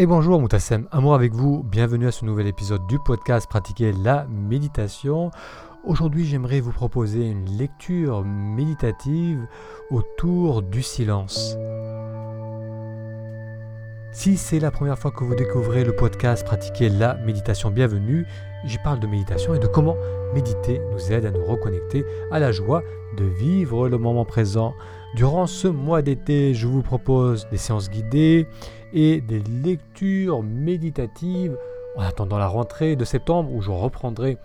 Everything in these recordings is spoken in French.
Et bonjour Moutassem, amour avec vous, bienvenue à ce nouvel épisode du podcast Pratiquer la méditation. Aujourd'hui j'aimerais vous proposer une lecture méditative autour du silence. Si c'est la première fois que vous découvrez le podcast Pratiquer la méditation, bienvenue. J'y parle de méditation et de comment méditer nous aide à nous reconnecter à la joie de vivre le moment présent. Durant ce mois d'été, je vous propose des séances guidées et des lectures méditatives en attendant la rentrée de septembre où je reprendrai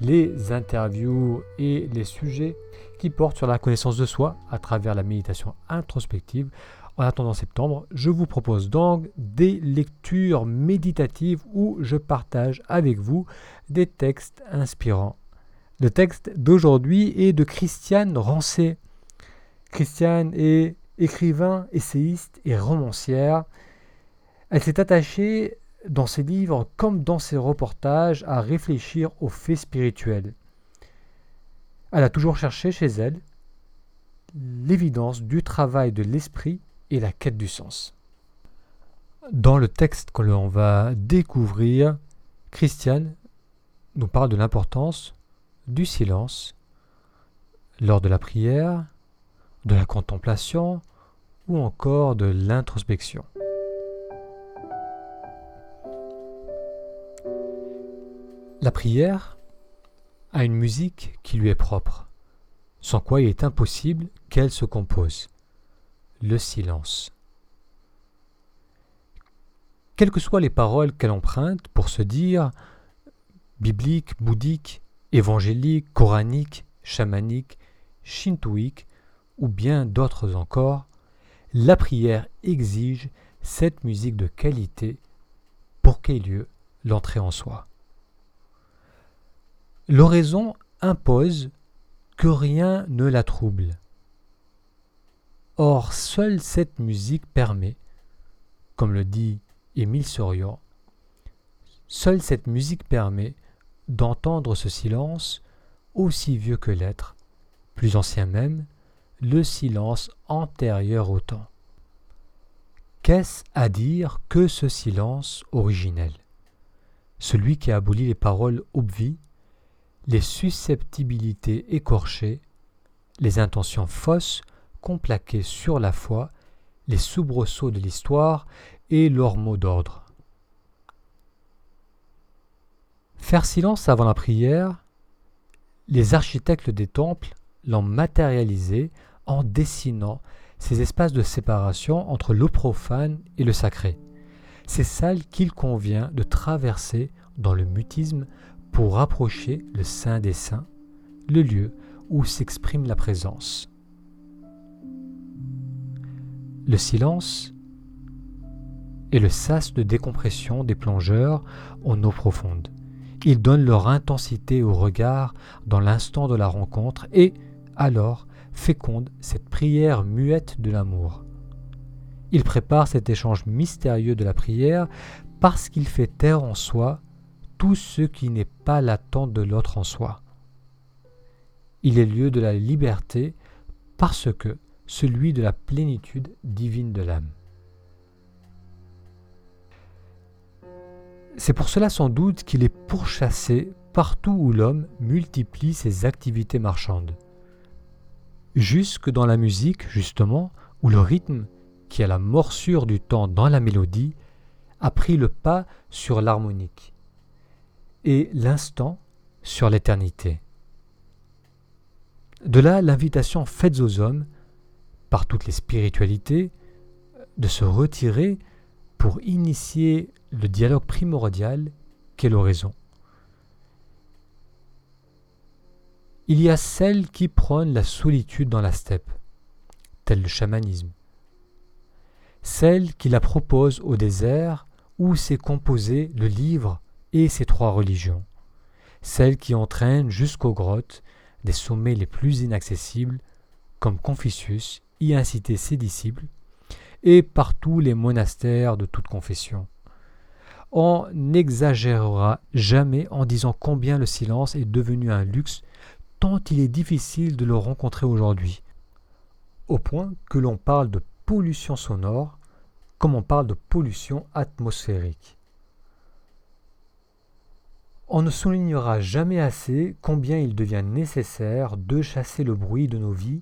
les interviews et les sujets qui portent sur la connaissance de soi à travers la méditation introspective. En attendant septembre, je vous propose donc des lectures méditatives où je partage avec vous des textes inspirants. Le texte d'aujourd'hui est de Christiane Rancé. Christiane est écrivain, essayiste et romancière. Elle s'est attachée dans ses livres comme dans ses reportages à réfléchir aux faits spirituels. Elle a toujours cherché chez elle l'évidence du travail de l'esprit et la quête du sens. Dans le texte que l'on va découvrir, Christiane nous parle de l'importance du silence lors de la prière, de la contemplation ou encore de l'introspection. La prière a une musique qui lui est propre, sans quoi il est impossible qu'elle se compose. Le silence. Quelles que soient les paroles qu'elle emprunte pour se dire bibliques, bouddhiques, évangéliques, coraniques, chamaniques, shintoïques ou bien d'autres encore, la prière exige cette musique de qualité pour qu'ait lieu l'entrée en soi. L'oraison impose que rien ne la trouble. Or, seule cette musique permet, comme le dit Émile Soriot, seule cette musique permet d'entendre ce silence aussi vieux que l'être, plus ancien même, le silence antérieur au temps. Qu'est-ce à dire que ce silence originel? Celui qui a aboli les paroles obvies les susceptibilités écorchées, les intentions fausses complaquées sur la foi, les soubresauts de l'histoire et leurs mots d'ordre. Faire silence avant la prière, les architectes des temples l'ont matérialisé en dessinant ces espaces de séparation entre le profane et le sacré. Ces salles qu'il convient de traverser dans le mutisme pour rapprocher le Saint des Saints, le lieu où s'exprime la présence. Le silence est le sas de décompression des plongeurs en eau profonde. Ils donnent leur intensité au regard dans l'instant de la rencontre et, alors, fécondent cette prière muette de l'amour. Il prépare cet échange mystérieux de la prière parce qu'il fait taire en soi tout ce qui n'est pas l'attente de l'autre en soi. Il est lieu de la liberté parce que celui de la plénitude divine de l'âme. C'est pour cela sans doute qu'il est pourchassé partout où l'homme multiplie ses activités marchandes. Jusque dans la musique, justement, où le rythme, qui a la morsure du temps dans la mélodie, a pris le pas sur l'harmonique et l'instant sur l'éternité. De là l'invitation faite aux hommes, par toutes les spiritualités, de se retirer pour initier le dialogue primordial qu'est l'oraison. Il y a celles qui prônent la solitude dans la steppe, tel le chamanisme. Celles qui la proposent au désert où s'est composé le livre et ces trois religions, celles qui entraînent jusqu'aux grottes des sommets les plus inaccessibles, comme Confucius y incitait ses disciples, et partout les monastères de toute confession. On n'exagérera jamais en disant combien le silence est devenu un luxe, tant il est difficile de le rencontrer aujourd'hui, au point que l'on parle de pollution sonore comme on parle de pollution atmosphérique. On ne soulignera jamais assez combien il devient nécessaire de chasser le bruit de nos vies,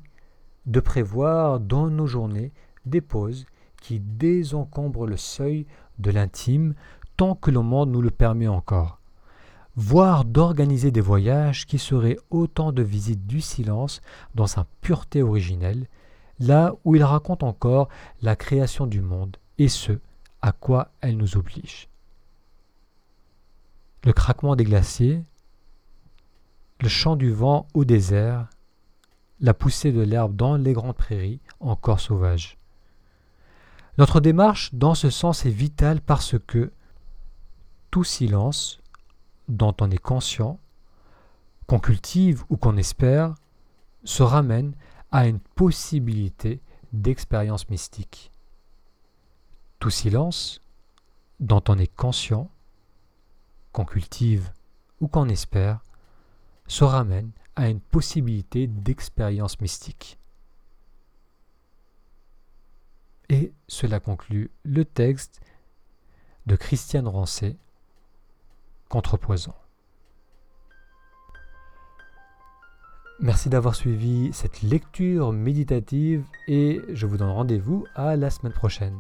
de prévoir dans nos journées des pauses qui désencombrent le seuil de l'intime tant que le monde nous le permet encore, voire d'organiser des voyages qui seraient autant de visites du silence dans sa pureté originelle, là où il raconte encore la création du monde et ce à quoi elle nous oblige. Le craquement des glaciers, le chant du vent au désert, la poussée de l'herbe dans les grandes prairies encore sauvages. Notre démarche dans ce sens est vitale parce que tout silence dont on est conscient, qu'on cultive ou qu'on espère, se ramène à une possibilité d'expérience mystique. Tout silence dont on est conscient, qu'on cultive ou qu'on espère, se ramène à une possibilité d'expérience mystique. Et cela conclut le texte de Christiane Rancé, Contrepoison. Merci d'avoir suivi cette lecture méditative et je vous donne rendez-vous à la semaine prochaine.